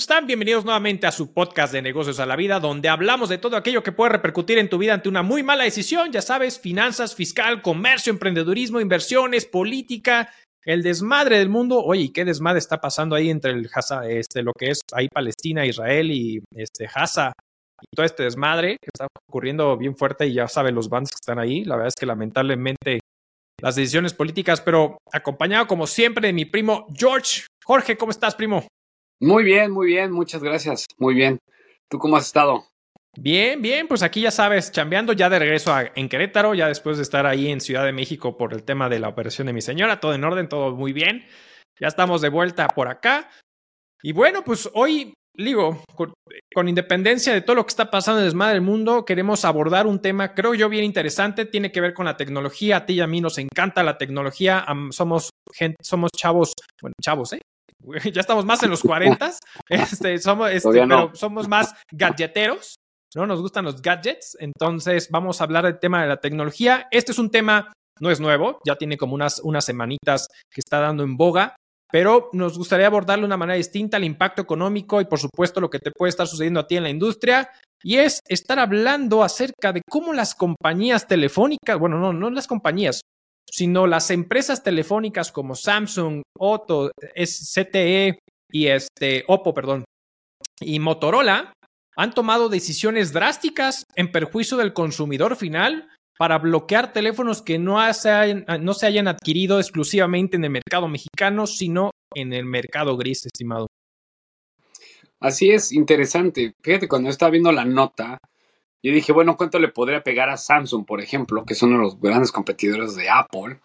están? Bienvenidos nuevamente a su podcast de negocios a la vida, donde hablamos de todo aquello que puede repercutir en tu vida ante una muy mala decisión, ya sabes, finanzas, fiscal, comercio, emprendedurismo, inversiones, política, el desmadre del mundo. Oye, ¿qué desmadre está pasando ahí entre el este, lo que es ahí Palestina, Israel y este Haza? Y todo este desmadre que está ocurriendo bien fuerte y ya saben los bands que están ahí. La verdad es que lamentablemente las decisiones políticas, pero acompañado como siempre de mi primo George. Jorge, ¿cómo estás, primo? Muy bien, muy bien, muchas gracias. Muy bien. ¿Tú cómo has estado? Bien, bien, pues aquí ya sabes, chambeando ya de regreso en Querétaro, ya después de estar ahí en Ciudad de México por el tema de la operación de mi señora, todo en orden, todo muy bien. Ya estamos de vuelta por acá. Y bueno, pues hoy, digo, con, independencia de todo lo que está pasando en el desmadre del mundo, queremos abordar un tema, creo yo, bien interesante, tiene que ver con la tecnología. A ti y a mí nos encanta la tecnología, somos gente, somos chavos, bueno, chavos, ¿eh? ya estamos más en los 40, este, somos, este, pero somos más gadgeteros, ¿no? Nos gustan los gadgets, entonces vamos a hablar del tema de la tecnología. Este es un tema, no es nuevo, ya tiene como unas, unas semanitas que está dando en boga, pero nos gustaría abordarlo de una manera distinta, el impacto económico y por supuesto lo que te puede estar sucediendo a ti en la industria. Y es estar hablando acerca de cómo las compañías telefónicas, bueno, no, no las compañías, sino las empresas telefónicas como Samsung, Otto, CTE y este, Oppo, perdón, y Motorola han tomado decisiones drásticas en perjuicio del consumidor final para bloquear teléfonos que no se, hayan, no se hayan adquirido exclusivamente en el mercado mexicano, sino en el mercado gris, estimado. Así es, interesante. Fíjate, cuando estaba viendo la nota, yo dije, bueno, ¿cuánto le podría pegar a Samsung, por ejemplo, que es uno de los grandes competidores de Apple,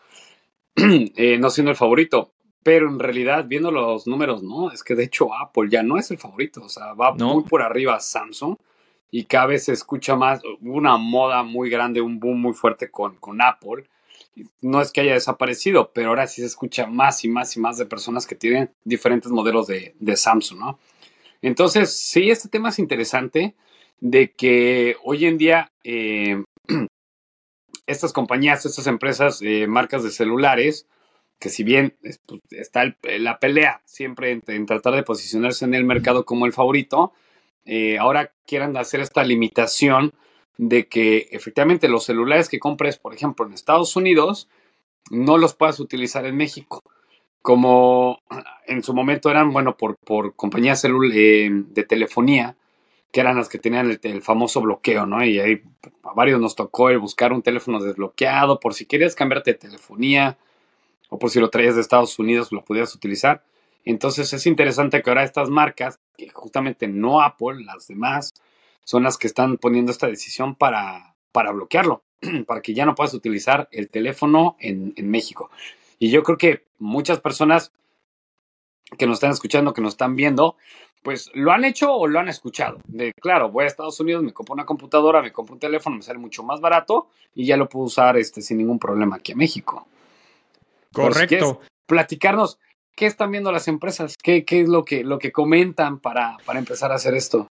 eh, no siendo el favorito? Pero en realidad, viendo los números, no, es que de hecho Apple ya no es el favorito, o sea, va muy por arriba Samsung y cada vez se escucha más una moda muy grande, un boom muy fuerte con, con Apple. No es que haya desaparecido, pero ahora sí se escucha más y más y más de personas que tienen diferentes modelos de, de Samsung, ¿no? Entonces, sí, este tema es interesante de que hoy en día eh, estas compañías, estas empresas, eh, marcas de celulares, que si bien pues, está la pelea siempre en, tratar de posicionarse en el mercado como el favorito, eh, ahora quieran hacer esta limitación de que efectivamente los celulares que compres, por ejemplo, en Estados Unidos, no los puedas utilizar en México. Como en su momento eran, bueno, por, por compañías de telefonía, que eran las que tenían el, famoso bloqueo, ¿no? Y ahí a varios nos tocó el buscar un teléfono desbloqueado por si querías cambiarte de telefonía o por si lo traías de Estados Unidos lo pudieras utilizar. Entonces es interesante que ahora estas marcas, que justamente no Apple, las demás, son las que están poniendo esta decisión para, para bloquearlo, para que ya no puedas utilizar el teléfono en, en México. Y yo creo que muchas personas que nos están escuchando, que nos están viendo, pues lo han hecho o lo han escuchado. De claro, voy a Estados Unidos, me compro una computadora, me compro un teléfono, me sale mucho más barato y ya lo puedo usar este, sin ningún problema aquí en México. Correcto. platicarnos qué están viendo las empresas, qué, qué es lo que, lo que comentan para, para empezar a hacer esto.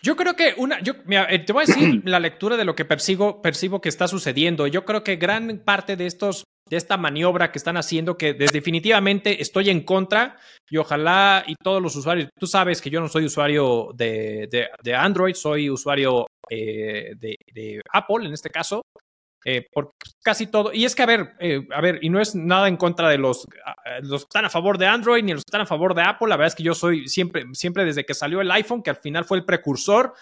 Yo creo que una, yo eh, te voy a decir la lectura de lo que persigo, percibo que está sucediendo. Yo creo que gran parte de estos, de esta maniobra que están haciendo, que definitivamente estoy en contra y ojalá y todos los usuarios, tú sabes que yo no soy usuario de, de, Android, soy usuario eh, de, de, Apple en este caso, eh, por casi todo. Y es que, a ver, eh, a ver, y no es nada en contra de los, los que están a favor de Android ni los que están a favor de Apple. La verdad es que yo soy siempre, siempre desde que salió el iPhone, que al final fue el precursor,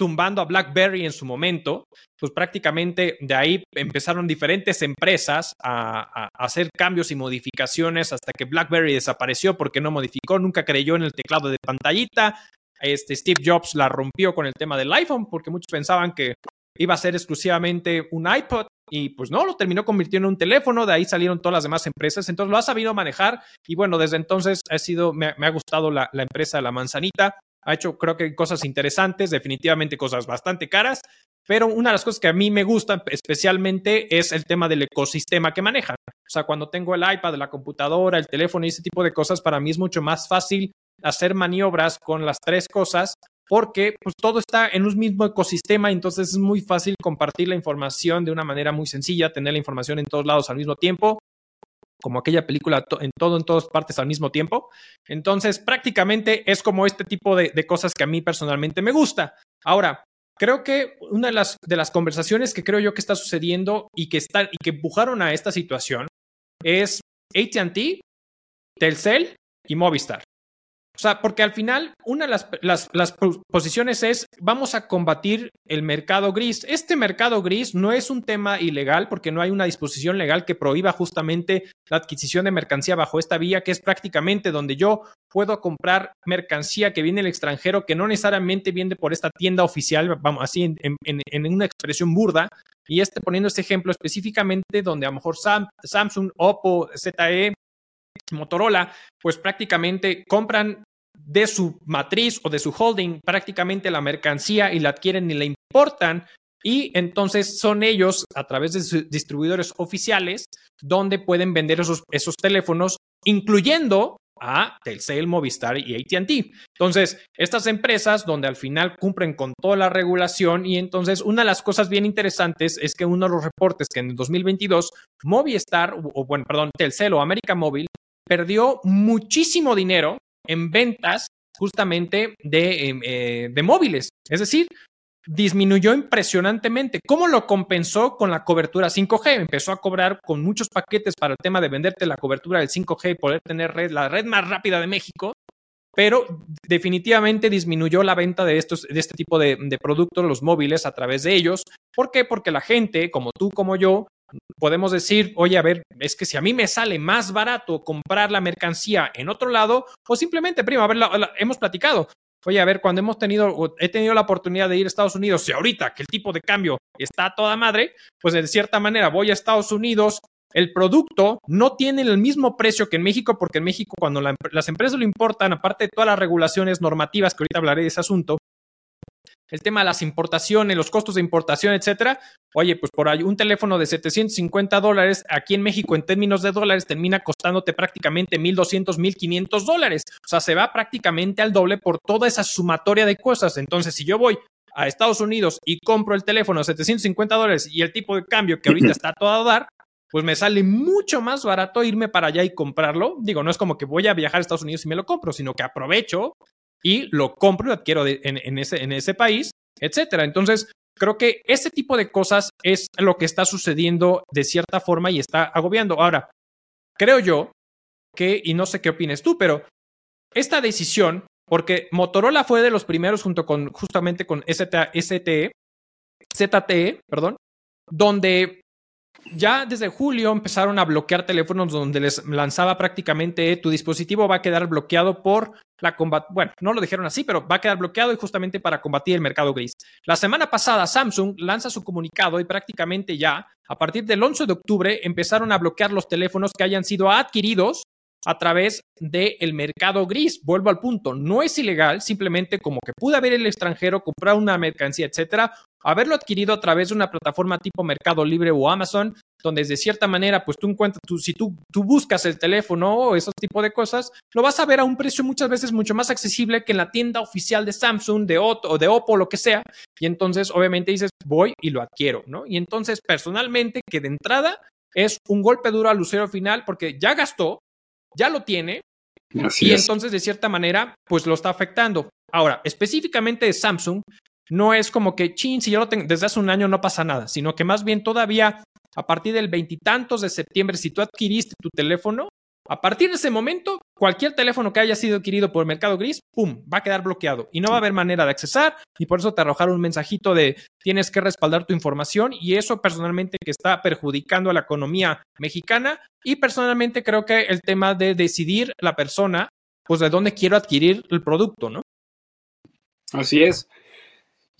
tumbando a BlackBerry en su momento, pues prácticamente de ahí empezaron diferentes empresas a, hacer cambios y modificaciones hasta que BlackBerry desapareció porque no modificó, nunca creyó en el teclado de pantallita. Este Steve Jobs la rompió con el tema del iPhone porque muchos pensaban que iba a ser exclusivamente un iPod y pues no, lo terminó convirtiendo en un teléfono, de ahí salieron todas las demás empresas, entonces lo ha sabido manejar y bueno, desde entonces ha sido, me, ha gustado la, la, empresa La Manzanita, ha hecho creo que cosas interesantes, definitivamente cosas bastante caras, pero una de las cosas que a mí me gusta especialmente es el tema del ecosistema que manejan. O sea, cuando tengo el iPad, la computadora, el teléfono y ese tipo de cosas, para mí es mucho más fácil hacer maniobras con las tres cosas porque pues, todo está en un mismo ecosistema, entonces es muy fácil compartir la información de una manera muy sencilla, tener la información en todos lados al mismo tiempo. Como aquella película en todo, en todas partes al mismo tiempo. Entonces, prácticamente es como este tipo de, cosas que a mí personalmente me gusta. Ahora, creo que una de las, de las conversaciones que creo yo que está sucediendo y que, están, y que empujaron a esta situación es ATT, Telcel y Movistar. O sea, porque al final una de las, posiciones es vamos a combatir el mercado gris. Este mercado gris no es un tema ilegal porque no hay una disposición legal que prohíba justamente la adquisición de mercancía bajo esta vía, que es prácticamente donde yo puedo comprar mercancía que viene del extranjero, que no necesariamente viene por esta tienda oficial, vamos, así en, una expresión burda. Y este poniendo este ejemplo específicamente donde a lo mejor Samsung, Oppo, ZE, Motorola, pues prácticamente compran de su matriz o de su holding prácticamente la mercancía y la adquieren y la importan. Y entonces son ellos, a través de sus distribuidores oficiales, donde pueden vender esos, esos teléfonos, incluyendo a Telcel, Movistar y ATT. Entonces, estas empresas donde al final cumplen con toda la regulación y entonces una de las cosas bien interesantes es que uno de los reportes que en el 2022 Movistar, o bueno, perdón, Telcel o América Móvil perdió muchísimo dinero en ventas justamente em, eh, de, móviles. Es decir, disminuyó impresionantemente. ¿Cómo lo compensó con la cobertura 5G? Empezó a cobrar con muchos paquetes para el tema de venderte la cobertura del 5G y poder tener la red más rápida de México, pero definitivamente disminuyó la venta de, estos, de este tipo de, de productos, los móviles, a través de ellos. ¿Por qué? Porque la gente, como tú, como yo, podemos decir, oye, a ver, es que si a mí me sale más barato comprar la mercancía en otro lado, o simplemente, prima, a ver, hemos platicado. Oye, a ver, cuando hemos tenido, he tenido la oportunidad de ir a Estados Unidos, y ahorita que el tipo de cambio está a toda madre, pues de cierta manera voy a Estados Unidos, el producto no tiene el mismo precio que en México, porque en México cuando las empresas lo importan, aparte de todas las regulaciones normativas, que ahorita hablaré de ese asunto, el tema de las importaciones, los costos de importación, etcétera. Oye, pues por ahí un teléfono de 750 dólares aquí en México en términos de dólares termina costándote prácticamente 1.200, 1.500 dólares. O sea, se va prácticamente al doble por toda esa sumatoria de cosas. Entonces, si yo voy a Estados Unidos y compro el teléfono a 750 dólares y el tipo de cambio que ahorita está todo a dar, pues me sale mucho más barato irme para allá y comprarlo. Digo, no es como que voy a viajar a Estados Unidos y me lo compro, sino que aprovecho y lo compro y lo adquiero en, ese, en ese país, etcétera. Entonces, creo que ese tipo de cosas es lo que está sucediendo de cierta forma y está agobiando. Ahora, creo yo que, y no sé qué opines tú, pero esta decisión, porque Motorola fue de los primeros junto con justamente con STE, ZTE, perdón, donde ya desde julio empezaron a bloquear teléfonos donde les lanzaba prácticamente tu dispositivo va a quedar bloqueado por la combat. Bueno, no lo dijeron así, pero va a quedar bloqueado y justamente para combatir el mercado gris. La semana pasada Samsung lanza su comunicado y prácticamente ya a partir del 11 de octubre empezaron a bloquear los teléfonos que hayan sido adquiridos a través del mercado gris. Vuelvo al punto, no es ilegal, simplemente como que pude haber el extranjero, comprar una mercancía, etcétera, haberlo adquirido a través de una plataforma tipo Mercado Libre o Amazon, donde de cierta manera, pues tú encuentras, tú, si tú, tú buscas el teléfono o esos tipo de cosas, lo vas a ver a un precio muchas veces mucho más accesible que en la tienda oficial de Samsung, de Otto o de Oppo, lo que sea. Y entonces, obviamente dices, voy y lo adquiero, ¿no? Y entonces, personalmente, que de entrada es un golpe duro al lucero final porque ya gastó, ya lo tiene. y entonces, de cierta manera, pues lo está afectando. Ahora, específicamente de Samsung, no es como que, chin, si yo lo tengo desde hace un año no pasa nada, sino que más bien todavía a partir del veintitantos de septiembre, si tú adquiriste tu teléfono, a partir de ese momento, cualquier teléfono que haya sido adquirido por el mercado gris, ¡pum!, va a quedar bloqueado y no va a haber manera de accesar y por eso te arrojaron un mensajito de tienes que respaldar tu información y eso personalmente que está perjudicando a la economía mexicana y personalmente creo que el tema de decidir la persona, pues de dónde quiero adquirir el producto, ¿no? Así es.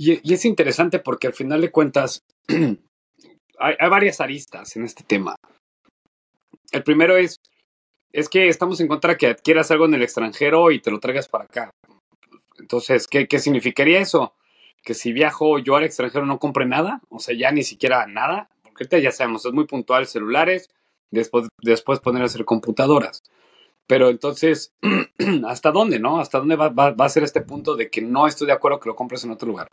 Y, es interesante porque al final de cuentas hay, varias aristas en este tema. El primero es, es que estamos en contra de que adquieras algo en el extranjero y te lo traigas para acá. Entonces, ¿qué, ¿qué significaría eso? Que si viajo yo al extranjero no compre nada, o sea, ya ni siquiera nada, porque ya sabemos, es muy puntual celulares, después, después poner a hacer computadoras. Pero entonces, ¿hasta dónde, no? ¿Hasta dónde va, va, va, a ser este punto de que no estoy de acuerdo que lo compres en otro lugar?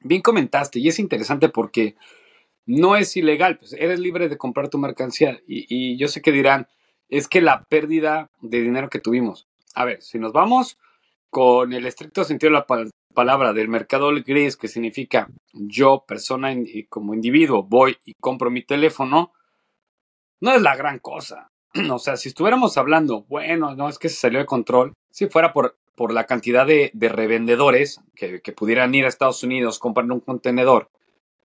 Bien comentaste, y es interesante porque no es ilegal, pues eres libre de comprar tu mercancía. Y, yo sé que dirán, es que la pérdida de dinero que tuvimos. A ver, si nos vamos con el estricto sentido de la palabra del mercado gris, que significa yo, persona como individuo, voy y compro mi teléfono, no es la gran cosa. O sea, si estuviéramos hablando, bueno, no es que se salió de control, si fuera por, por la cantidad de, revendedores que, pudieran ir a Estados Unidos, comprar un contenedor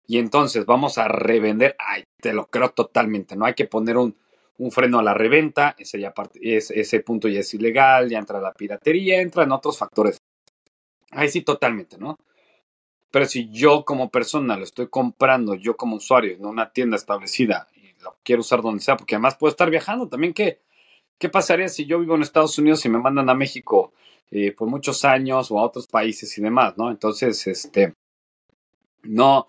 y entonces vamos a revender, ay, te lo creo totalmente, ¿no? Hay que poner un, freno a la reventa, ese, ya es, ese punto ya es ilegal, ya entra la piratería, entran otros factores. Ahí sí, totalmente, ¿no? Pero si yo como persona lo estoy comprando, yo como usuario en una tienda establecida y lo quiero usar donde sea, porque además puedo estar viajando también, ¿qué, qué pasaría si yo vivo en Estados Unidos y me mandan a México eh, por muchos años o a otros países y demás, ¿no? Entonces, este, no,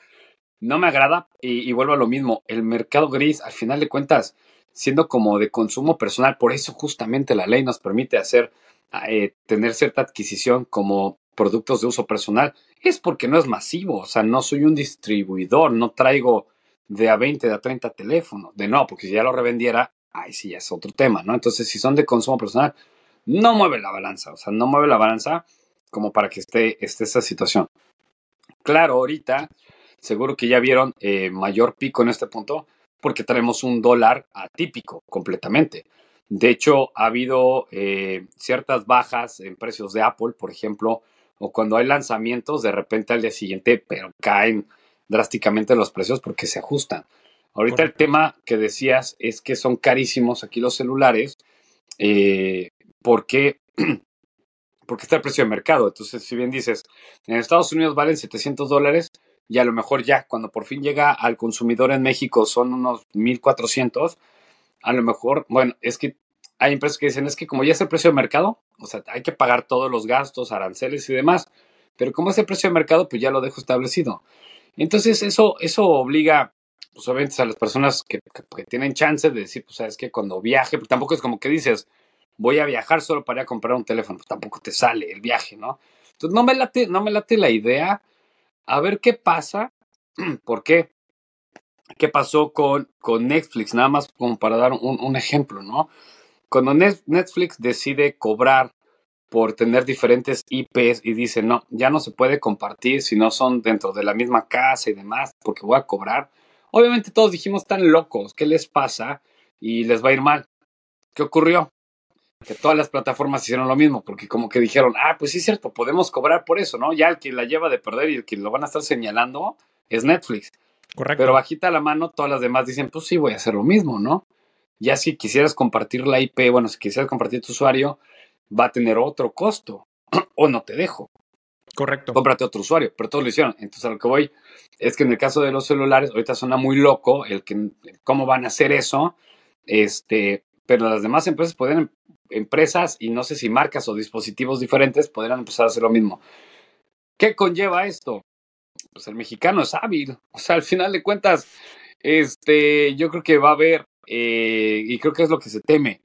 no me agrada y, vuelvo a lo mismo. El mercado gris, al final de cuentas, siendo como de consumo personal, por eso justamente la ley nos permite hacer, eh, tener cierta adquisición como productos de uso personal, es porque no es masivo. O sea, no soy un distribuidor, no traigo de a 20, de a 30 teléfonos. De no, porque si ya lo revendiera, ahí sí ya es otro tema, ¿no? Entonces, si son de consumo personal, no mueve la balanza. O sea, no mueve la balanza como para que esté, esté esa situación. Claro, ahorita seguro que ya vieron eh, mayor pico en este punto porque tenemos un dólar atípico completamente. De hecho, ha habido eh, ciertas bajas en precios de Apple, por ejemplo, o cuando hay lanzamientos, de repente al día siguiente, pero caen drásticamente los precios porque se ajustan. Ahorita el tema que decías es que son carísimos aquí los celulares eh, porque, porque está el precio de mercado. Entonces, si bien dices, en Estados Unidos valen 700 dólares, y a lo mejor ya cuando por fin llega al consumidor en México son unos 1400, a lo mejor, bueno, es que hay empresas que dicen, es que como ya es el precio de mercado, o sea, hay que pagar todos los gastos, aranceles y demás, pero como es el precio de mercado, pues ya lo dejo establecido. Entonces, eso, eso obliga, pues obviamente, a las personas que, tienen chance de decir, pues sabes que cuando viaje, tampoco es como que dices, voy a viajar solo para ir a comprar un teléfono, pues tampoco te sale el viaje, ¿no? Entonces, no me late, no me late la idea a ver qué pasa. ¿Por qué? ¿Qué pasó con, con Netflix? Nada más como para dar un, ejemplo, ¿no? Cuando Netflix decide cobrar por tener diferentes IPs y dice, no, ya no se puede compartir si no son dentro de la misma casa y demás, porque voy a cobrar. Obviamente todos dijimos, tan locos, ¿qué les pasa? Y les va a ir mal. ¿Qué ocurrió? Que todas las plataformas hicieron lo mismo, porque como que dijeron, ah, pues sí es cierto, podemos cobrar por eso, ¿no? Ya el que la lleva de perder y el que lo van a estar señalando es Netflix. Correcto. Pero bajita la mano, todas las demás dicen, pues sí, voy a hacer lo mismo, ¿no? Ya si quisieras compartir la IP, bueno, si quisieras compartir tu usuario, va a tener otro costo, o no te dejo. Correcto. Cómprate otro usuario, pero todos lo hicieron. Entonces a lo que voy es que en el caso de los celulares, ahorita suena muy loco el que cómo van a hacer eso, este, pero las demás empresas pueden empresas y no sé si marcas o dispositivos diferentes podrían empezar a hacer lo mismo. ¿Qué conlleva esto? Pues el mexicano es hábil. O sea, al final de cuentas, este, yo creo que va a haber, eh, y creo que es lo que se teme.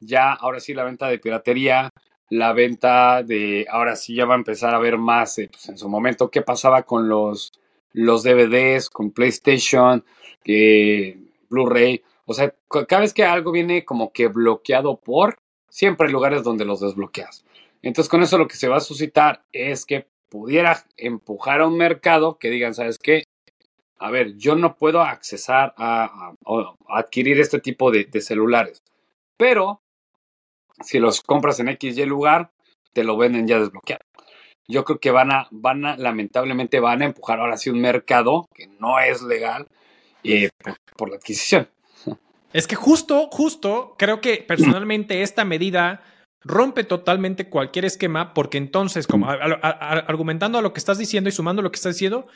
Ya, ahora sí, la venta de piratería, la venta de, ahora sí ya va a empezar a ver más, eh, pues en su momento, qué pasaba con los, los DVDs, con PlayStation, eh, Blu-ray. O sea, cada vez que algo viene como que bloqueado por, siempre hay lugares donde los desbloqueas. Entonces, con eso lo que se va a suscitar es que pudiera empujar a un mercado que digan, ¿sabes qué? A ver, yo no puedo accesar a, adquirir este tipo de, celulares, pero si los compras en XY lugar, te lo venden ya desbloqueado. Yo creo que van a, van a, lamentablemente van a empujar ahora sí un mercado que no es legal eh, por la adquisición. Es que justo, justo, creo que personalmente esta medida rompe totalmente cualquier esquema porque entonces, como argumentando a lo que estás diciendo y sumando lo que estás diciendo,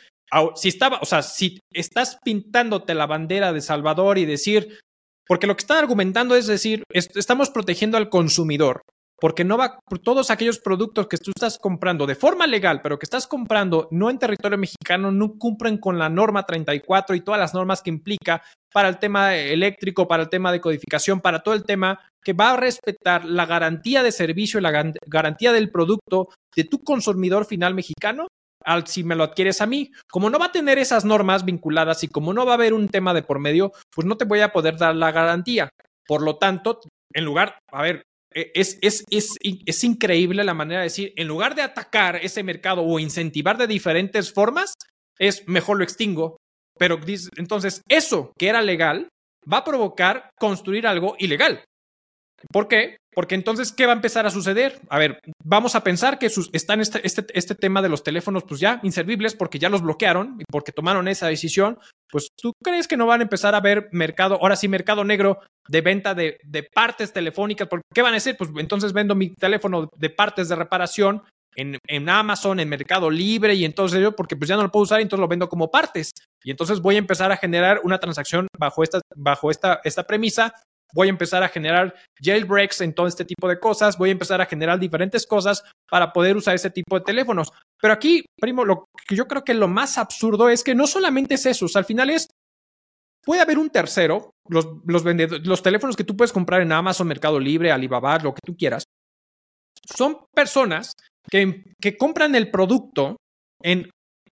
si estaba, o sea, si estás pintándote la bandera de Salvador y decir, porque lo que están argumentando es decir, estamos protegiendo al consumidor porque no va por todos aquellos productos que tú estás comprando de forma legal, pero que estás comprando no en territorio mexicano, no cumplen con la norma 34 y todas las normas que implica para el tema eléctrico, para el tema de codificación, para todo el tema que va a respetar la garantía de servicio y la garantía del producto de tu consumidor final mexicano, al si me lo adquieres a mí. Como no va a tener esas normas vinculadas y como no va a haber un tema de por medio, pues no te voy a poder dar la garantía. Por lo tanto, en lugar, a ver, es, es, es, es increíble la manera de decir, en lugar de atacar ese mercado o incentivar de diferentes formas, es mejor lo extingo. Pero entonces, eso que era legal va a provocar construir algo ilegal. ¿Por qué? Porque entonces, ¿qué va a empezar a suceder? A ver, vamos a pensar que sus, están este, este, este tema de los teléfonos, pues ya inservibles porque ya los bloquearon y porque tomaron esa decisión. Pues tú crees que no van a empezar a ver mercado, ahora sí, mercado negro de venta de, de partes telefónicas. ¿Por qué van a decir? Pues entonces vendo mi teléfono de partes de reparación en, en, Amazon, en Mercado Libre y entonces yo, porque pues ya no lo puedo usar y entonces lo vendo como partes. Y entonces voy a empezar a generar una transacción bajo esta, bajo esta, esta premisa voy a empezar a generar jailbreaks en todo este tipo de cosas, voy a empezar a generar diferentes cosas para poder usar ese tipo de teléfonos. Pero aquí, primo, lo que yo creo que lo más absurdo es que no solamente es eso, al final es, puede haber un tercero, los, los, los teléfonos que tú puedes comprar en Amazon, Mercado Libre, Alibaba, lo que tú quieras, son personas que, que compran el producto en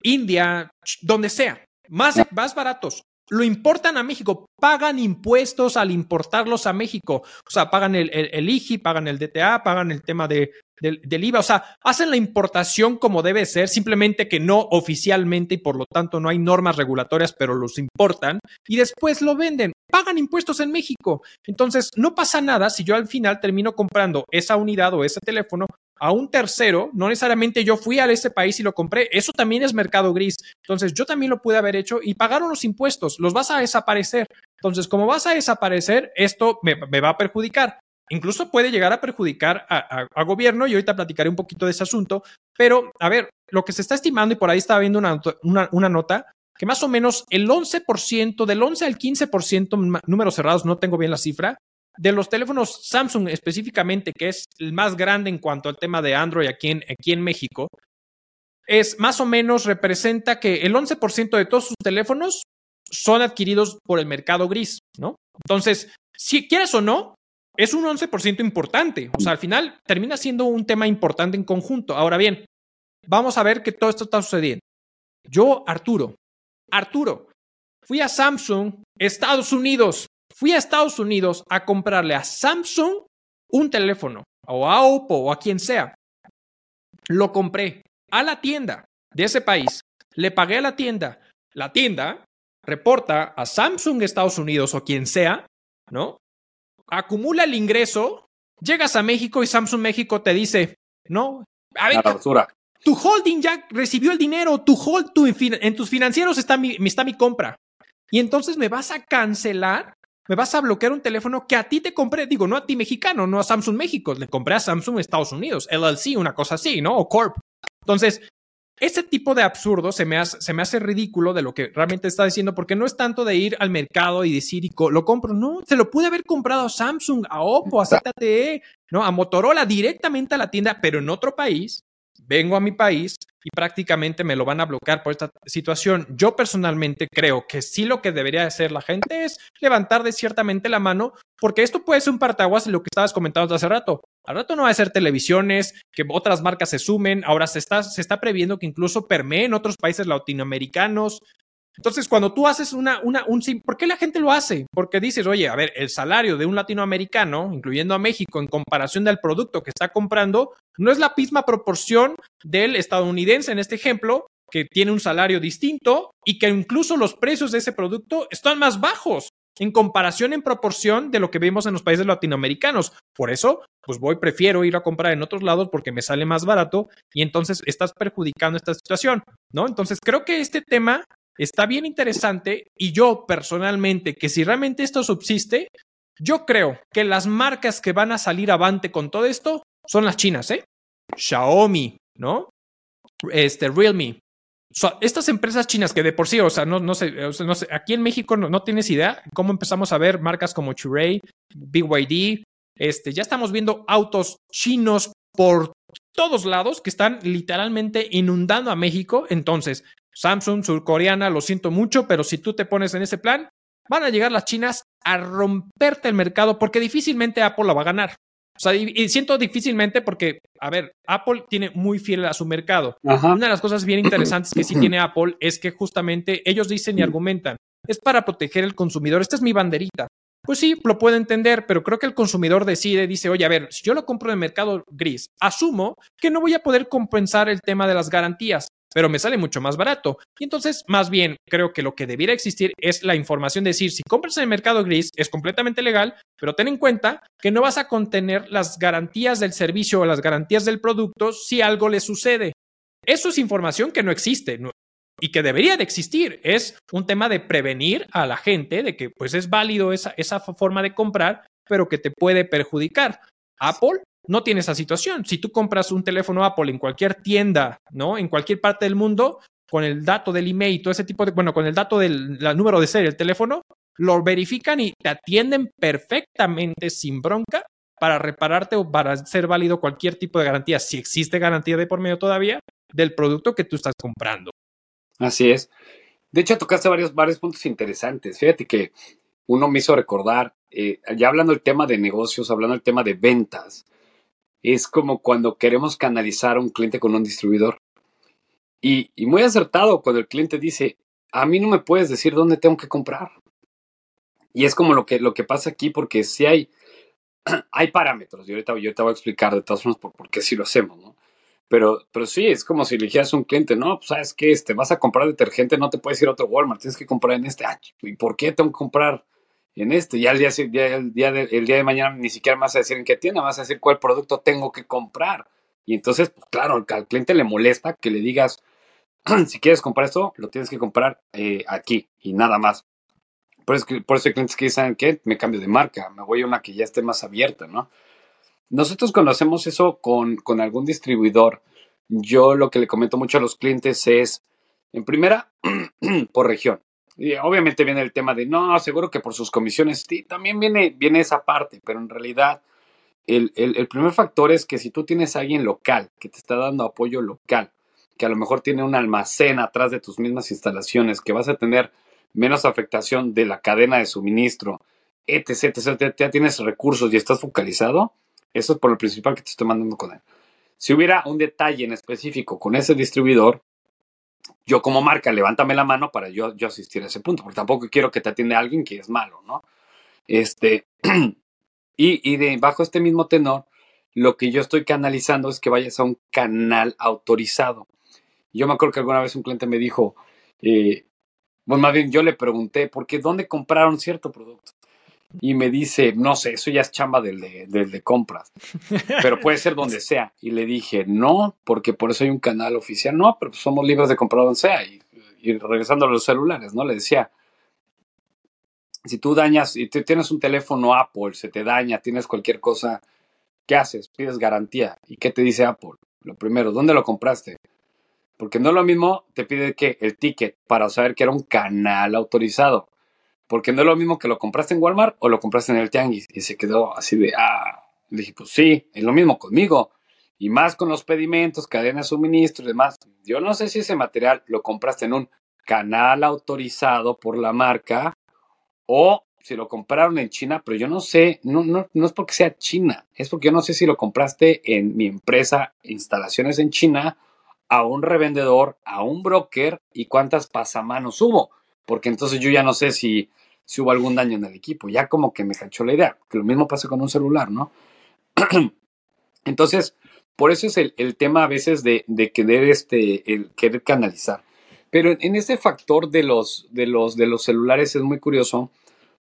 India, donde sea, más, más baratos, lo importan a México, pagan impuestos al importarlos a México. O sea, pagan el, IGI, pagan el DTA, pagan el tema de, del, IVA. O sea, hacen la importación como debe ser, simplemente que no oficialmente y por lo tanto no hay normas regulatorias, pero los importan y después lo venden. Pagan impuestos en México. Entonces, no pasa nada si yo al final termino comprando esa unidad o ese teléfono a un tercero, no necesariamente yo fui a ese país y lo compré, eso también es mercado gris. Entonces yo también lo pude haber hecho y pagaron los impuestos, los vas a desaparecer. Entonces, como vas a desaparecer, esto me, va a perjudicar. Incluso puede llegar a perjudicar a, gobierno y ahorita platicaré un poquito de ese asunto. Pero, a ver, lo que se está estimando y por ahí estaba viendo una, una, una nota, que más o menos el 11%, del 11 al 15%, números cerrados, no tengo bien la cifra, de los teléfonos Samsung específicamente, que es el más grande en cuanto al tema de Android aquí en, aquí en México, es más o menos representa que el 11% de todos sus teléfonos son adquiridos por el mercado gris, ¿no? Entonces, si quieres o no, es un 11% importante. O sea, al final termina siendo un tema importante en conjunto. Ahora bien, vamos a ver que todo esto está sucediendo. Yo, Arturo, Arturo, fui a Samsung, Estados Unidos, fui a Estados Unidos a comprarle a Samsung un teléfono, o a Oppo, o a quien sea. Lo compré a la tienda de ese país, le pagué a la tienda. La tienda reporta a Samsung Estados Unidos o quien sea, ¿no? Acumula el ingreso, llegas a México y Samsung México te dice, no, a ver, tu holding ya recibió el dinero, tu hold, tu, en tus financieros está mi, está mi compra. Y entonces me vas a cancelar me vas a bloquear un teléfono que a ti te compré, digo, no a ti mexicano, no a Samsung México, le compré a Samsung Estados Unidos, LLC, una cosa así, ¿no? O Corp. Entonces, ese tipo de absurdo se me, hace, se me hace ridículo de lo que realmente está diciendo, porque no es tanto de ir al mercado y decir, lo compro, no, se lo pude haber comprado a Samsung, a Oppo, a ZTE, ¿no? A Motorola, directamente a la tienda, pero en otro país, vengo a mi país y prácticamente me lo van a bloquear por esta situación. Yo personalmente creo que sí lo que debería hacer la gente es levantar de ciertamente la mano, porque esto puede ser un partaguas de lo que estabas comentando hace rato. Al rato no va a ser televisiones, que otras marcas se sumen, ahora se está, se está previendo que incluso permeen en otros países latinoamericanos. Entonces, cuando tú haces una, una, un, ¿por qué la gente lo hace? Porque dices, oye, a ver, el salario de un latinoamericano, incluyendo a México, en comparación del producto que está comprando, no es la misma proporción del estadounidense en este ejemplo, que tiene un salario distinto y que incluso los precios de ese producto están más bajos en comparación en proporción de lo que vemos en los países latinoamericanos. Por eso, pues voy, prefiero ir a comprar en otros lados porque me sale más barato y entonces estás perjudicando esta situación, ¿no? Entonces creo que este tema está bien interesante y yo personalmente, que si realmente esto subsiste, yo creo que las marcas que van a salir avante con todo esto son las chinas, ¿eh? Xiaomi, ¿no? Este, Realme. estas empresas chinas que de por sí, o sea, no, no, sé, no sé, aquí en México no, no, tienes idea cómo empezamos a ver marcas como Churay, BYD, este, ya estamos viendo autos chinos por todos lados que están literalmente inundando a México. Entonces, Samsung, surcoreana, lo siento mucho, pero si tú te pones en ese plan, van a llegar las chinas a romperte el mercado porque difícilmente Apple la va a ganar. O sea, y, siento difícilmente porque, a ver, Apple tiene muy fiel a su mercado. Una de las cosas bien interesantes que sí tiene Apple es que justamente ellos dicen y argumentan, es para proteger al consumidor. Esta es mi banderita. Pues sí, lo puedo entender, pero creo que el consumidor decide, dice, oye, a ver, si yo lo compro en el mercado gris, asumo que no voy a poder compensar el tema de las garantías, pero me sale mucho más barato. Y entonces, más bien, creo que lo que debiera existir es la información de decir, si compras en el mercado gris, es completamente legal, pero ten en cuenta que no vas a contener las garantías del servicio o las garantías del producto si algo le sucede. Eso es información que no existe y que debería de existir. Es un tema de prevenir a la gente de que pues es válido esa, esa forma de comprar, pero que te puede perjudicar. Apple no tiene esa situación. Si tú compras un teléfono Apple en cualquier tienda, ¿no? En cualquier parte del mundo, con el dato del email y todo ese tipo de, bueno, con el dato del número de serie del teléfono, lo verifican y te atienden perfectamente sin bronca para repararte o para ser válido cualquier tipo de garantía, si existe garantía de por medio todavía, del producto que tú estás comprando. Así es. De hecho, tocaste varios, varios puntos interesantes. Fíjate que uno me hizo recordar, eh, ya hablando del tema de negocios, hablando del tema de ventas, es como cuando queremos canalizar a un cliente con un distribuidor. Y, y, muy acertado cuando el cliente dice, a mí no me puedes decir dónde tengo que comprar. Y es como lo que, lo que pasa aquí, porque si hay, hay parámetros, y ahorita yo te voy a explicar de todas formas por, por qué sí lo hacemos, ¿no? Pero, pero sí, es como si eligieras un cliente, no, pues sabes que este, vas a comprar detergente, no te puedes ir a otro Walmart, tienes que comprar en este. Ah, ¿Y por qué tengo que comprar en este? Ya el día, el día, de, el día de mañana ni siquiera vas a decir en qué tienda, vas a decir cuál producto tengo que comprar. Y entonces, pues claro, al, cliente le molesta que le digas, si quieres comprar esto, lo tienes que comprar eh, aquí y nada más. Por eso, por eso hay clientes que dicen que me cambio de marca, me voy a una que ya esté más abierta, ¿no? Nosotros cuando hacemos eso con, con algún distribuidor, yo lo que le comento mucho a los clientes es, en primera, por región. Y obviamente viene el tema de, no, seguro que por sus comisiones, también viene, viene esa parte, pero en realidad el, el, primer factor es que si tú tienes alguien local que te está dando apoyo local, que a lo mejor tiene un almacén atrás de tus mismas instalaciones, que vas a tener menos afectación de la cadena de suministro, etc., etc., ya tienes recursos y estás focalizado, eso es por lo principal que te estoy mandando con él. Si hubiera un detalle en específico con ese distribuidor, yo como marca, levántame la mano para yo, yo asistir a ese punto, porque tampoco quiero que te atienda alguien que es malo, ¿no? Este, y, y de, bajo este mismo tenor, lo que yo estoy canalizando es que vayas a un canal autorizado. Yo me acuerdo que alguna vez un cliente me dijo, eh, bueno, más bien yo le pregunté, ¿por qué dónde compraron cierto producto? Y me dice, no sé, eso ya es chamba del de, del de compras, pero puede ser donde sea. Y le dije, no, porque por eso hay un canal oficial. No, pero somos libres de comprar donde sea. Y, regresando a los celulares, ¿no? Le decía, si tú dañas, y tienes un teléfono Apple, se te daña, tienes cualquier cosa, ¿qué haces? Pides garantía. ¿Y qué te dice Apple? Lo primero, ¿dónde lo compraste? Porque no es lo mismo, te pide que el ticket para saber que era un canal autorizado porque no es lo mismo que lo compraste en Walmart o lo compraste en el Tianguis. Y se quedó así de, ah, le dije, pues sí, es lo mismo conmigo. Y más con los pedimentos, cadena de suministro y demás. Yo no sé si ese material lo compraste en un canal autorizado por la marca o si lo compraron en China, pero yo no sé, no, no, no es porque sea China, es porque yo no sé si lo compraste en mi empresa, instalaciones en China, a un revendedor, a un broker y cuántas pasamanos hubo. Porque entonces yo ya no sé si si hubo algún daño en el equipo. Ya como que me cachó la idea, que lo mismo pasa con un celular, ¿no? Entonces, por eso es el, tema a veces de, querer, este, el querer canalizar. Pero en, este factor de los, de, los, de los celulares es muy curioso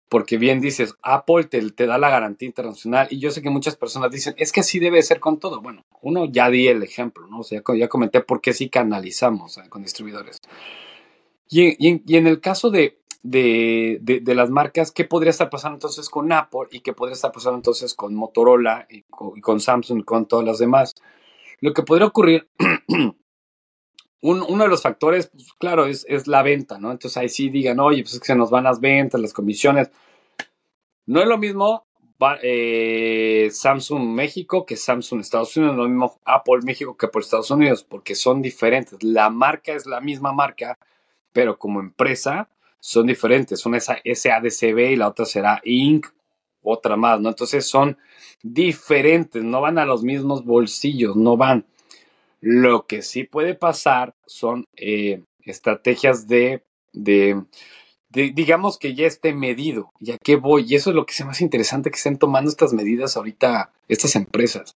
porque bien dices, Apple te, te, da la garantía internacional y yo sé que muchas personas dicen, es que así debe ser con todo. Bueno, uno ya di el ejemplo, ¿no? O sea, ya, comenté por qué sí canalizamos eh, con distribuidores. y, en, el caso de, de, de, las marcas, qué podría estar pasando entonces con Apple y qué podría estar pasando entonces con Motorola y con, Samsung y con todas las demás. Lo que podría ocurrir, uno de los factores, pues, claro, es, es, la venta, ¿no? Entonces ahí sí digan, oye, pues es que se nos van las ventas, las comisiones. No es lo mismo eh, Samsung México que Samsung Estados Unidos, no es lo mismo Apple México que por Estados Unidos, porque son diferentes. La marca es la misma marca, pero como empresa son diferentes. Una es SADCB y la otra será Inc. otra más, ¿no? Entonces son diferentes, no van a los mismos bolsillos, no van. Lo que sí puede pasar son eh, estrategias de, de, digamos que ya esté medido, ya que voy, y eso es lo que es más interesante que estén tomando estas medidas ahorita estas empresas.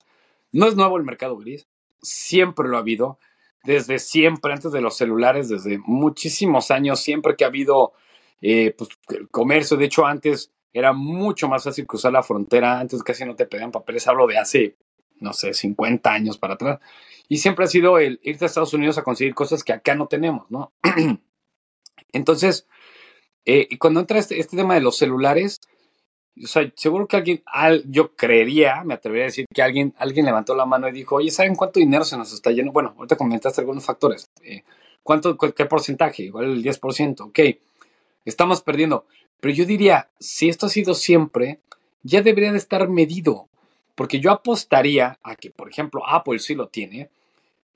No es nuevo el mercado gris, siempre lo ha habido, desde siempre, antes de los celulares, desde muchísimos años, siempre que ha habido eh, pues, comercio, de hecho antes era mucho más fácil cruzar la frontera, antes casi no te pedían papeles, hablo de hace, no sé, 50 años para atrás, y siempre ha sido el irte a Estados Unidos a conseguir cosas que acá no tenemos, ¿no? Entonces, eh, cuando entra este, este, tema de los celulares, o sea, seguro que alguien, yo creería, me atrevería a decir que alguien, alguien levantó la mano y dijo, oye, ¿saben cuánto dinero se nos está yendo? Bueno, ahorita comentaste algunos factores. Eh, ¿Cuánto, qué porcentaje? Igual el 10%, ok. Estamos perdiendo. Pero yo diría, si esto ha sido siempre, ya debería de estar medido. Porque yo apostaría a que, por ejemplo, Apple sí lo tiene,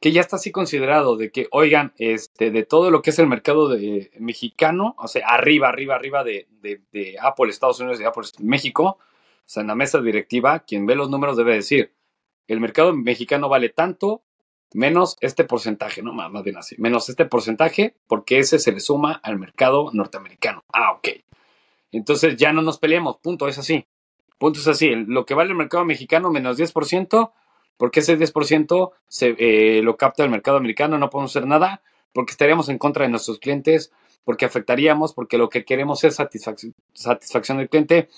que ya está así considerado de que, oigan, este, de todo lo que es el mercado de, mexicano, o sea, arriba, arriba, arriba de, de, Apple, Estados Unidos y Apple, México, o sea, en la mesa directiva, quien ve los números debe decir, el mercado mexicano vale tanto, menos este porcentaje, no más bien así, menos este porcentaje, porque ese se le suma al mercado norteamericano. Ah, ok. Entonces ya no nos peleemos, punto, es así. Punto es así, lo que vale el mercado mexicano menos 10%, porque ese 10% se, eh, lo capta el mercado americano, no podemos hacer nada, porque estaríamos en contra de nuestros clientes, porque afectaríamos, porque lo que queremos es satisfacción del cliente.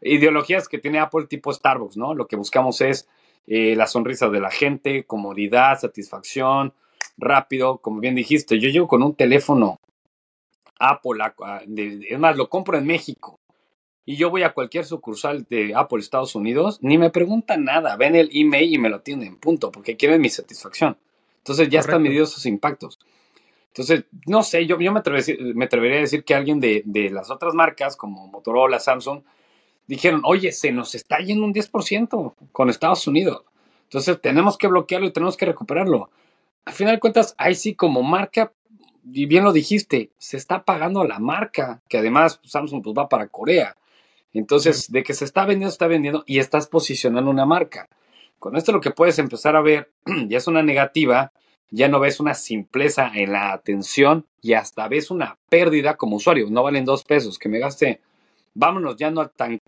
Ideologías que tiene Apple tipo Starbucks, ¿no? Lo que buscamos es eh, la sonrisa de la gente, comodidad, satisfacción, rápido, como bien dijiste, yo llego con un teléfono Apple, es más, lo compro en México y yo voy a cualquier sucursal de Apple Estados Unidos, ni me preguntan nada, ven el email y me lo tienen, punto, porque quieren mi satisfacción. Entonces ya están medidos sus impactos. Entonces, no sé, yo, yo me, atrevería, a decir que alguien de, las otras marcas, como Motorola, Samsung, dijeron, oye, se nos está yendo un 10% con Estados Unidos. Entonces tenemos que bloquearlo y tenemos que recuperarlo. Al final de cuentas, ahí sí como marca, y bien lo dijiste, se está pagando la marca, que además Samsung pues, va para Corea. Entonces, de que se está vendiendo, está vendiendo y estás posicionando una marca. Con esto lo que puedes empezar a ver ya es una negativa, ya no ves una simpleza en la atención y hasta ves una pérdida como usuario. No valen dos pesos, que me gaste, vámonos ya no al, tan,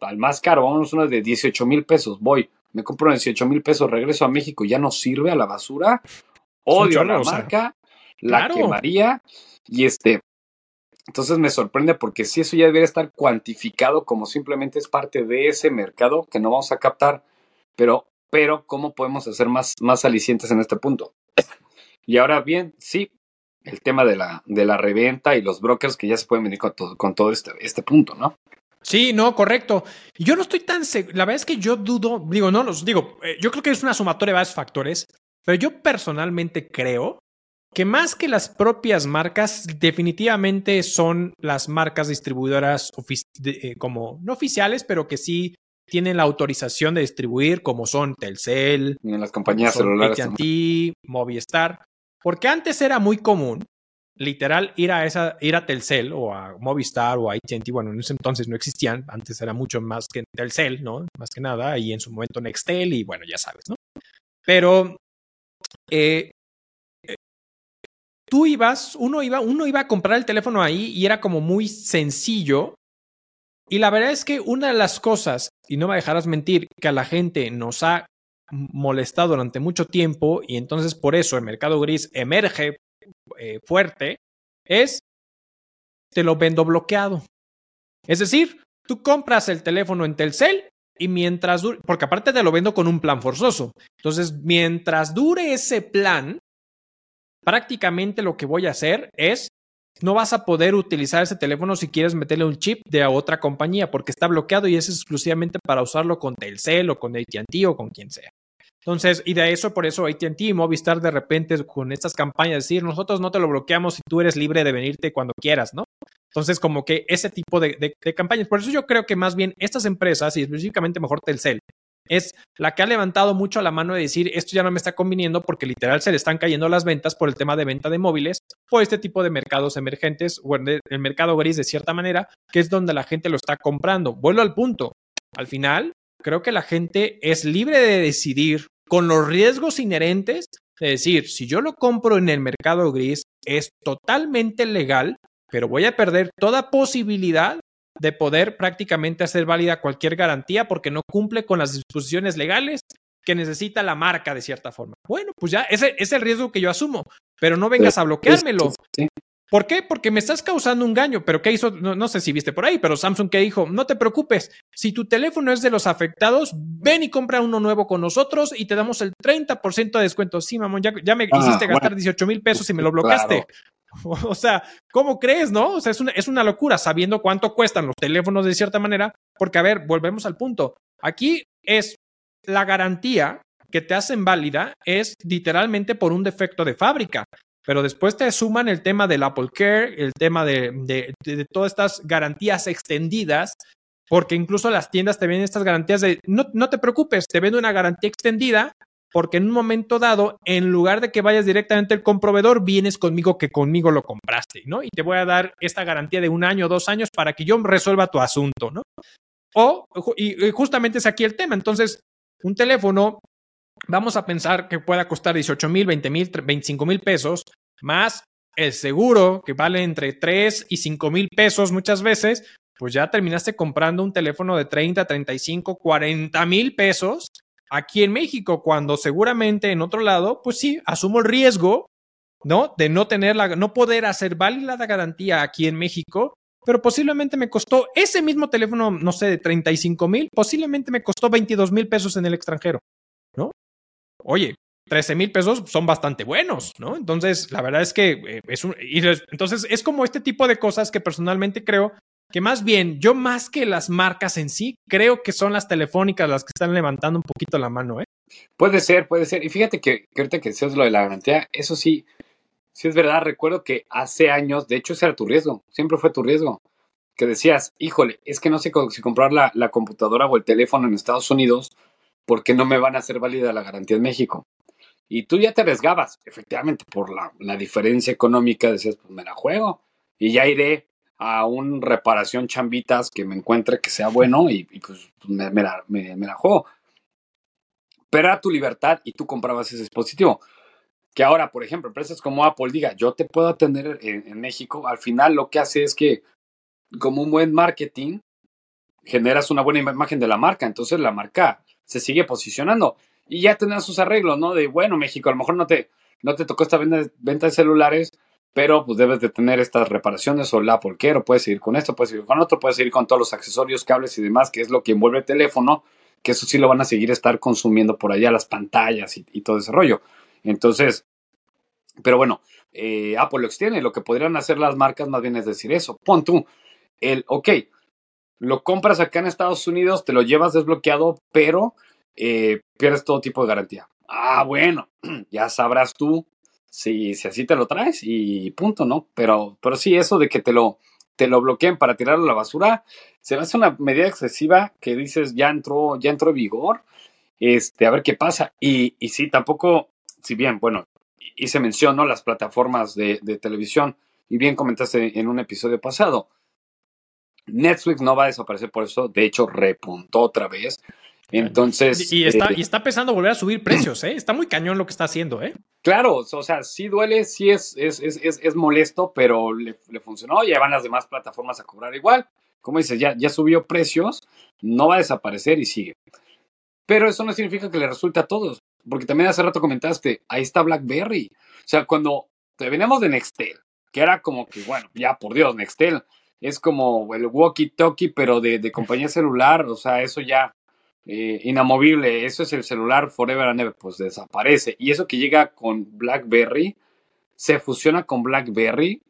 al más caro, vámonos uno de 18 mil pesos, voy, me compro 18 mil pesos, regreso a México, ya no sirve a la basura, odio a la marca, la quemaría y este, entonces me sorprende porque si eso ya debería estar cuantificado como simplemente es parte de ese mercado que no vamos a captar, pero, pero ¿cómo podemos hacer más, más alicientes en este punto? Y ahora bien, sí, el tema de la, de la reventa y los brokers que ya se pueden venir con todo, con todo este, este punto, ¿no? Sí, no, correcto. Yo no estoy tan seguro. La verdad es que yo dudo, digo, no los digo, eh, yo creo que es una sumatoria de varios factores, pero yo personalmente creo que más que las propias marcas, definitivamente son las marcas distribuidoras eh, como no oficiales, pero que sí tienen la autorización de distribuir, como son Telcel, en las compañías celulares, AT&T, Movistar, porque antes era muy común, literal, ir a esa, ir a Telcel o a Movistar o a AT&T, bueno, en ese entonces no existían, antes era mucho más que Telcel, ¿no? Más que nada, y en su momento Nextel y bueno, ya sabes, ¿no? Pero eh, tú ibas, uno iba, uno iba a comprar el teléfono ahí y era como muy sencillo. Y la verdad es que una de las cosas, y no me dejarás mentir, que a la gente nos ha molestado durante mucho tiempo y entonces por eso el mercado gris emerge eh, fuerte, es te lo vendo bloqueado. Es decir, tú compras el teléfono en Telcel y mientras dure, porque aparte te lo vendo con un plan forzoso. Entonces, mientras dure ese plan, prácticamente lo que voy a hacer es, no vas a poder utilizar ese teléfono si quieres meterle un chip de otra compañía porque está bloqueado y es exclusivamente para usarlo con Telcel o con AT&T o con quien sea. Entonces, y de eso, por eso AT&T y Movistar de repente con estas campañas decir, nosotros no te lo bloqueamos y tú eres libre de venirte cuando quieras, ¿no? Entonces, como que ese tipo de, de campañas. Por eso yo creo que más bien estas empresas, y específicamente mejor Telcel, es la que ha levantado mucho la mano de decir esto ya no me está conviniendo porque literal se le están cayendo las ventas por el tema de venta de móviles o este tipo de mercados emergentes o el mercado gris de cierta manera, que es donde la gente lo está comprando. Vuelvo al punto. al final, creo que la gente es libre de decidir con los riesgos inherentes de decir, si yo lo compro en el mercado gris, es totalmente legal, pero voy a perder toda posibilidad de poder prácticamente hacer válida cualquier garantía porque no cumple con las disposiciones legales que necesita la marca de cierta forma. Bueno, pues ya ese es el riesgo que yo asumo, pero no vengas a bloqueármelo. ¿Por qué? Porque me estás causando un daño. Pero ¿qué hizo? No, sé si viste por ahí, pero Samsung que dijo, no te preocupes, si tu teléfono es de los afectados, ven y compra uno nuevo con nosotros y te damos el 30% de descuento. Sí, mamón, ya, me ah, hiciste gastar 18 mil pesos y me lo bloqueaste. O sea, ¿cómo crees, no? O sea, es una, es una locura sabiendo cuánto cuestan los teléfonos de cierta manera, porque a ver, volvemos al punto. Aquí es la garantía que te hacen válida es literalmente por un defecto de fábrica pero después te suman el tema del Apple Care, el tema de, todas estas garantías extendidas, porque incluso las tiendas te venden estas garantías de, no, no te preocupes, te vendo una garantía extendida, porque en un momento dado, en lugar de que vayas directamente al comprovedor, vienes conmigo que conmigo lo compraste, ¿no? Y te voy a dar esta garantía de un año dos años para que yo resuelva tu asunto, ¿no? O, y justamente es aquí el tema. Entonces, un teléfono vamos a pensar que pueda costar 18 mil, 20 mil, 25 mil pesos, más el seguro que vale entre 3 y 5 mil pesos muchas veces, pues ya terminaste comprando un teléfono de 30, 35, 40 mil pesos aquí en México, cuando seguramente en otro lado, pues sí, asumo el riesgo, ¿no? De no tener la, no poder hacer válida la garantía aquí en México, pero posiblemente me costó ese mismo teléfono, no sé, de 35 mil, posiblemente me costó 22 mil pesos en el extranjero, ¿no? oye, 13 mil pesos son bastante buenos, ¿no? Entonces, la verdad es que eh, es un... entonces, es como este tipo de cosas que personalmente creo que más bien, yo más que las marcas en sí, creo que son las telefónicas las que están levantando un poquito la mano, ¿eh? Puede ser, puede ser. Y fíjate que, que ahorita que decías lo de la garantía, eso sí, sí es verdad. Recuerdo que hace años, de hecho, ese era tu riesgo, siempre fue tu riesgo. Que decías, híjole, es que no sé si comprar la, la computadora o el teléfono en Estados Unidos porque no me van a hacer válida la garantía en México. Y tú ya te arriesgabas, efectivamente, por la, la diferencia económica, decías, pues me la juego y ya iré a un reparación chambitas que me encuentre que sea bueno y, pues, pues me, la, me, la, juego. Pero era tu libertad y tú comprabas ese dispositivo. Que ahora, por ejemplo, empresas como Apple diga, yo te puedo atender en, México, al final lo que hace es que, como un buen marketing, generas una buena imagen de la marca. Entonces la marca se sigue posicionando. Y ya tendrán sus arreglos, ¿no? De, bueno, México, a lo mejor no te, no te tocó esta venta, de celulares, pero pues debes de tener estas reparaciones o la o puedes seguir con esto, puedes seguir con otro, puedes seguir con todos los accesorios, cables y demás, que es lo que envuelve el teléfono, que eso sí lo van a seguir estar consumiendo por allá, las pantallas y, todo ese rollo. Entonces, pero bueno, eh, Apple lo extiende, lo que podrían hacer las marcas más bien es decir eso, pon tú el, ok, lo compras acá en Estados Unidos, te lo llevas desbloqueado, pero eh, pierdes todo tipo de garantía. Ah, bueno, ya sabrás tú si, si así te lo traes y punto, ¿no? Pero, pero sí, eso de que te lo, te lo bloqueen para tirarlo a la basura, se me hace una medida excesiva que dices, ya entró, ya entró en vigor, este, a ver qué pasa. Y, y sí, tampoco, si bien, bueno, hice mención, ¿no? Las plataformas de, de televisión, y bien comentaste en un episodio pasado, Netflix no va a desaparecer por eso, de hecho repuntó otra vez. Entonces. Y está, eh, y está empezando a volver a subir precios, ¿eh? Está muy cañón lo que está haciendo, ¿eh? Claro, o sea, sí duele, sí es, es, es, es molesto, pero le, funcionó. Ya van las demás plataformas a cobrar igual. Como dices, ya, ya subió precios, no va a desaparecer y sigue. Pero eso no significa que le resulte a todos, porque también hace rato comentaste, ahí está BlackBerry. O sea, cuando te veníamos de Nextel, que era como que, bueno, ya por Dios, Nextel es como el walkie-talkie, pero de, de, compañía celular, o sea, eso ya eh, inamovible, eso es el celular forever and ever, pues desaparece. Y eso que llega con BlackBerry, se fusiona con BlackBerry.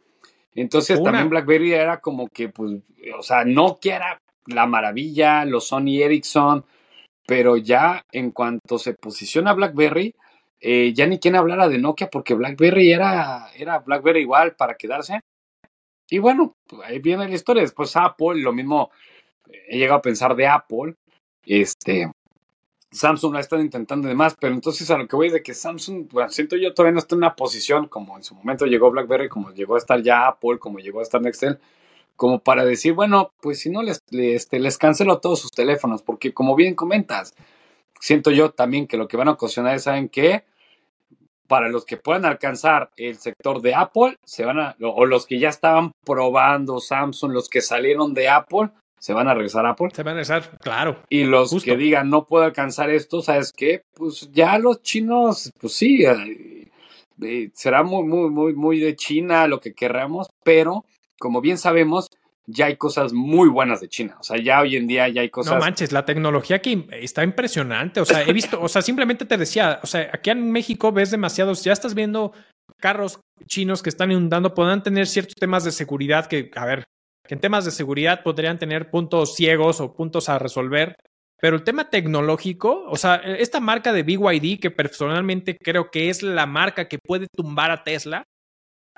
Entonces también BlackBerry era como que, pues, o sea, Nokia era la maravilla, los Sony Ericsson, pero ya en cuanto se posiciona BlackBerry, eh, ya ni quien hablara de Nokia porque BlackBerry era, era BlackBerry igual para quedarse. Y bueno, ahí viene la historia. Después Apple, lo mismo he llegado a pensar de Apple. Este, Samsung lo ha estado intentando de más, pero entonces a lo que voy es de que Samsung, bueno, siento yo todavía no está en una posición como en su momento llegó BlackBerry, como llegó a estar ya Apple, como llegó a estar Nextel, como para decir, bueno, pues si no les, les, este, les cancelo todos sus teléfonos, porque como bien comentas, siento yo también que lo que van a ocasionar es, ¿saben qué? Para los que puedan alcanzar el sector de Apple, se van a, o los que ya estaban probando Samsung, los que salieron de Apple, se van a regresar a Apple. Se van a regresar, claro. Y los que digan, no puedo alcanzar esto, ¿sabes qué? Pues ya los chinos, pues sí, eh, eh, será muy, muy, muy, muy de China lo que querramos, pero como bien sabemos, ya hay cosas muy buenas de China. O sea, ya hoy en día ya hay cosas. No manches, la tecnología aquí está impresionante. O sea, he visto, o sea, simplemente te decía, o sea, aquí en México ves demasiados, ya estás viendo carros chinos que están inundando, podrán tener ciertos temas de seguridad que, a ver, que en temas de seguridad podrían tener puntos ciegos o puntos a resolver. Pero el tema tecnológico, o sea, esta marca de BYD, que personalmente creo que es la marca que puede tumbar a Tesla,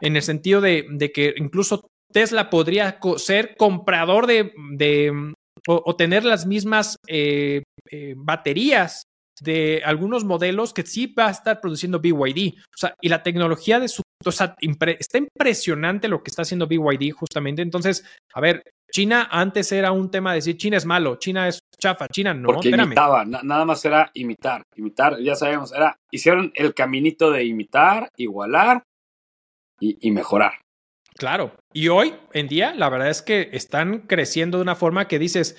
en el sentido de, que incluso Tesla podría ser comprador de, de o, tener las mismas eh, eh, baterías de algunos modelos que sí va a estar produciendo BYD. O sea, y la tecnología de su... O sea, está impresionante lo que está haciendo BYD justamente. Entonces, a ver, China antes era un tema de decir China es malo, China es chafa, China no. Porque imitaba, nada más era imitar, imitar, ya sabemos, era, hicieron el caminito de imitar, igualar y mejorar. Claro. Y hoy en día, la verdad es que están creciendo de una forma que dices,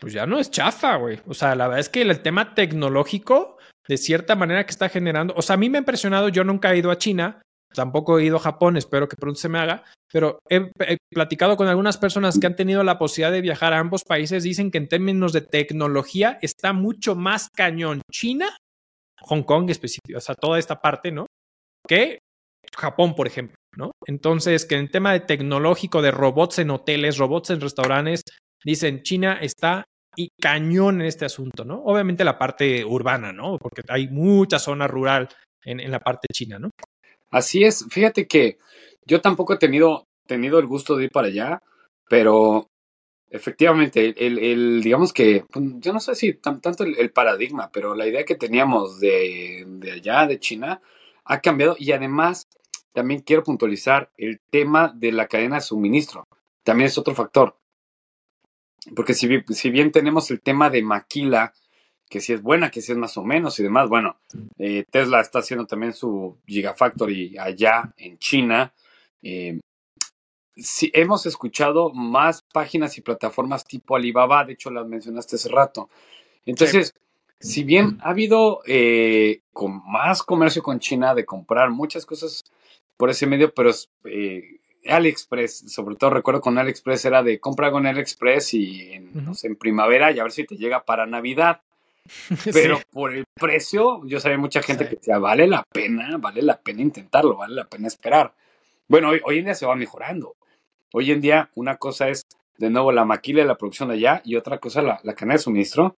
pues ya no es chafa, güey. O sea, la verdad es que el tema tecnológico, de cierta manera que está generando, o sea, a mí me ha impresionado, yo nunca he ido a China, tampoco he ido a Japón, espero que pronto se me haga, pero he, platicado con algunas personas que han tenido la posibilidad de viajar a ambos países, dicen que en términos de tecnología está mucho más cañón China, Hong Kong específico, o sea, toda esta parte, ¿no? Que Japón, por ejemplo. ¿no? Entonces, que en tema de tecnológico, de robots en hoteles, robots en restaurantes, dicen China está y cañón en este asunto, ¿no? Obviamente la parte urbana, ¿no? Porque hay mucha zona rural en, la parte china, ¿no? Así es, fíjate que yo tampoco he tenido, tenido el gusto de ir para allá, pero efectivamente, el, digamos que, pues, yo no sé si tanto el, paradigma, pero la idea que teníamos de, de allá, de China, ha cambiado y además también quiero puntualizar el tema de la cadena de suministro. También es otro factor. Porque si, bien tenemos el tema de maquila, que si es buena, que si es más o menos y demás, bueno, eh, Tesla está haciendo también su Gigafactory allá en China. Eh, si hemos escuchado más páginas y plataformas tipo Alibaba, de hecho las mencionaste hace rato. Entonces, si bien ha habido eh, con más comercio con China de comprar muchas cosas por ese medio, pero eh, AliExpress, sobre todo recuerdo con AliExpress era de compra con AliExpress y en, primavera y a ver si te llega para Navidad. Pero por el precio, yo sabía mucha gente que decía, vale la pena, vale la pena intentarlo, vale la pena esperar. Bueno, hoy, hoy en día se va mejorando. Hoy en día una cosa es, de nuevo, la maquila de la producción de allá y otra cosa la, la cadena de suministro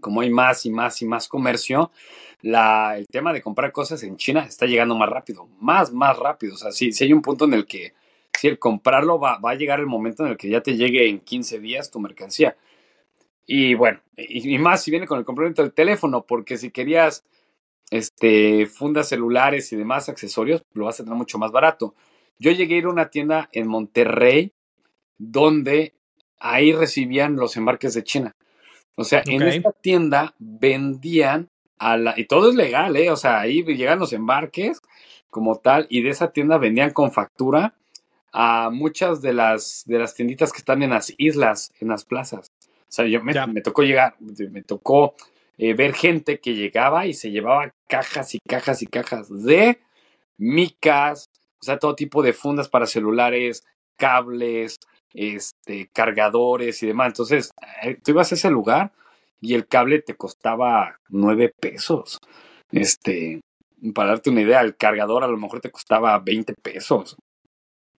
como hay más y más y más comercio, el tema de comprar cosas en China está llegando más rápido, más, más rápido. O sea, sí, hay un punto en el que si el comprarlo va, va, a llegar el momento en el que ya te llegue en 15 días tu mercancía. Y bueno, y, más si viene con el complemento del teléfono, porque si querías este, fundas celulares y demás accesorios, lo vas a tener mucho más barato. Yo llegué a ir a una tienda en Monterrey donde ahí recibían los embarques de China. O sea, en esta tienda vendían a la, y todo es legal, ¿eh? O sea, ahí llegan los embarques como tal, y de esa tienda vendían con factura a muchas de las, de las tienditas que están en las islas, en las plazas. O sea, yo me, me tocó llegar, me tocó eh, ver gente que llegaba y se llevaba cajas y cajas y cajas de micas, o sea, todo tipo de fundas para celulares, cables, este, cargadores y demás. Entonces, eh, tú ibas a ese lugar y el cable te costaba nueve pesos. Este, para darte una idea, el cargador a lo mejor te costaba 20 pesos.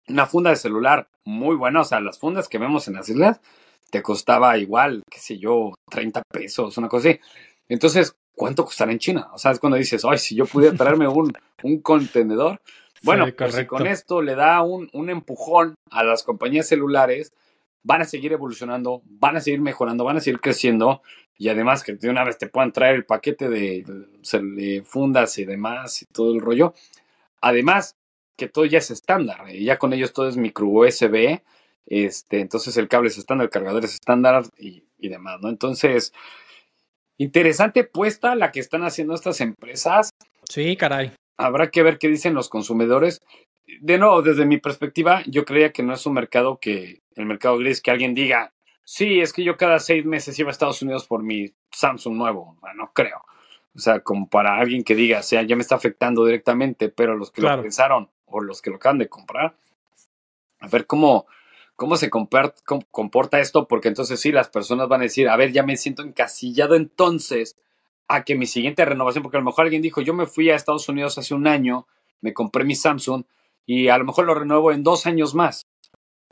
Una funda de celular muy buena, o sea, las fundas que vemos en las islas te costaba igual, qué sé yo, 30 pesos, una cosa así. Entonces, ¿cuánto costará en China? O sea, es cuando dices, ay, si yo pudiera traerme un, un contenedor, bueno, pues si con esto le da un, un empujón a las compañías celulares, van a seguir evolucionando, van a seguir mejorando, van a seguir creciendo y además que de una vez te puedan traer el paquete de, fundas y demás y todo el rollo. Además que todo ya es estándar, y ya con ellos todo es micro USB, Este, entonces el cable es estándar, el cargador es estándar y, y demás, ¿no? Entonces, interesante puesta la que están haciendo estas empresas. Sí, caray. Habrá que ver qué dicen los consumidores. De nuevo, desde mi perspectiva, yo creía que no es un mercado que, el mercado gris, que alguien diga, sí, es que yo cada seis meses iba a Estados Unidos por mi Samsung nuevo. no creo. O sea, como para alguien que diga, o sea, ya me está afectando directamente, pero los que lo pensaron o los que lo acaban de comprar, a ver cómo, cómo se comporta esto, porque entonces sí, las personas van a decir, a ver, ya me siento encasillado entonces a que mi siguiente renovación, porque a lo mejor alguien dijo, yo me fui a Estados Unidos hace un año, me compré mi Samsung y a lo mejor lo renuevo en dos años más.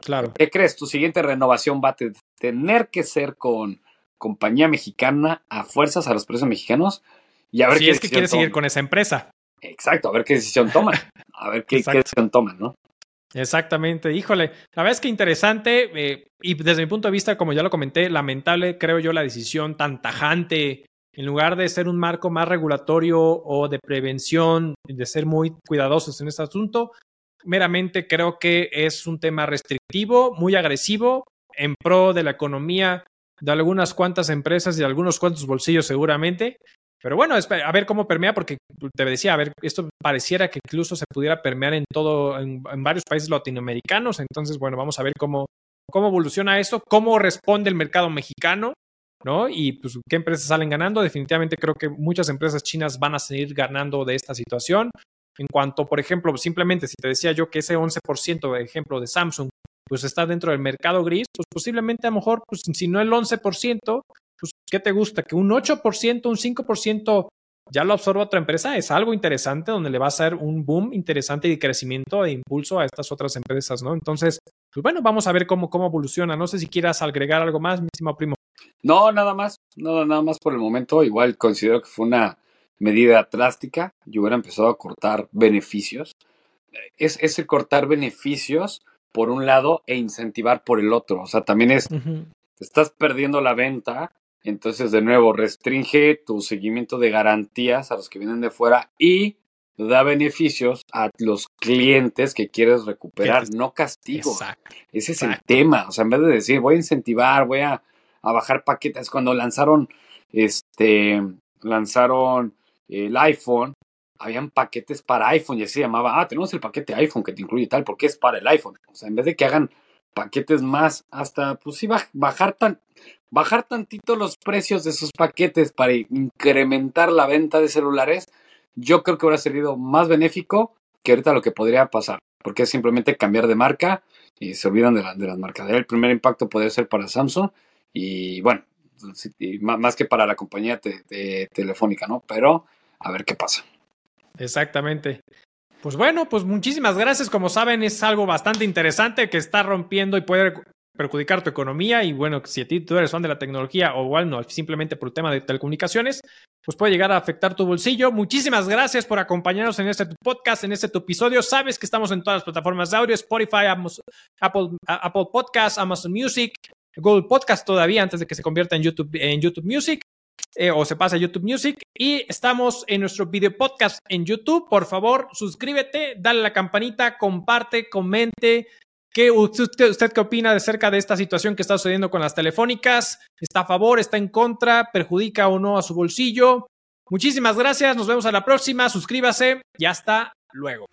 Claro. ¿Qué crees? Tu siguiente renovación va a tener que ser con compañía mexicana a fuerzas a los precios mexicanos y a ver si qué es que quieres seguir con esa empresa. Exacto, a ver qué decisión toman. A ver qué, qué decisión toman, ¿no? Exactamente, híjole, la verdad es que interesante eh, y desde mi punto de vista, como ya lo comenté, lamentable creo yo la decisión tan tajante, en lugar de ser un marco más regulatorio o de prevención, de ser muy cuidadosos en este asunto, meramente creo que es un tema restrictivo, muy agresivo, en pro de la economía de algunas cuantas empresas y de algunos cuantos bolsillos seguramente, pero bueno, a ver cómo permea, porque te decía, a ver, esto pareciera que incluso se pudiera permear en todo, en, varios países latinoamericanos. Entonces, bueno, vamos a ver cómo, cómo evoluciona eso, cómo responde el mercado mexicano, ¿no? Y pues qué empresas salen ganando. Definitivamente creo que muchas empresas chinas van a seguir ganando de esta situación. En cuanto, por ejemplo, simplemente si te decía yo que ese 11% de ejemplo de Samsung, pues está dentro del mercado gris, pues posiblemente a lo mejor, pues si no el 11%, pues, ¿qué te gusta? Que un 8%, un 5% ya lo absorba otra empresa es algo interesante donde le va a ser un boom interesante de crecimiento e impulso a estas otras empresas, ¿no? Entonces, pues bueno, vamos a ver cómo, cómo evoluciona. No sé si quieras agregar algo más, mi estimado primo. No, nada más, no, nada más por el momento. Igual considero que fue una medida drástica. Yo hubiera empezado a cortar beneficios. Es, es el cortar beneficios por un lado e incentivar por el otro. O sea, también es, estás perdiendo la venta entonces, de nuevo, restringe tu seguimiento de garantías a los que vienen de fuera y da beneficios a los clientes que quieres recuperar, no castigo. Ese es el tema. O sea, en vez de decir, voy a incentivar, voy a, bajar paquetes, cuando lanzaron, este, lanzaron el iPhone, habían paquetes para iPhone y así se llamaba, ah, tenemos el paquete iPhone que te incluye tal, porque es para el iPhone. O sea, en vez de que hagan paquetes más, hasta, pues sí, bajar tan, bajar tantito los precios de sus paquetes para incrementar la venta de celulares, yo creo que hubiera servido más benéfico que ahorita lo que podría pasar, porque es simplemente cambiar de marca y se olvidan de, de las marcas. El primer impacto podría ser para Samsung y bueno, más que para la compañía telefónica, ¿no? Pero a ver qué pasa. Exactamente. Pues bueno, pues muchísimas gracias. Como saben, es algo bastante interesante que está rompiendo y puede perjudicar tu economía y bueno, si a ti tú eres fan de la tecnología o igual no, simplemente por el tema de telecomunicaciones, pues puede llegar a afectar tu bolsillo. Muchísimas gracias por acompañarnos en este podcast, en este episodio. Sabes que estamos en todas las plataformas de audio, Spotify, Apple, Apple Podcasts, Amazon Music, Google Podcast todavía antes de que se convierta en YouTube, en YouTube Music. Eh, o se pase a YouTube Music y estamos en nuestro video podcast en YouTube. Por favor, suscríbete, dale la campanita, comparte, comente, ¿Qué, usted, ¿Usted qué opina acerca de esta situación que está sucediendo con las telefónicas? ¿Está a favor? ¿Está en contra? ¿Perjudica o no a su bolsillo? Muchísimas gracias, nos vemos a la próxima, suscríbase y hasta luego.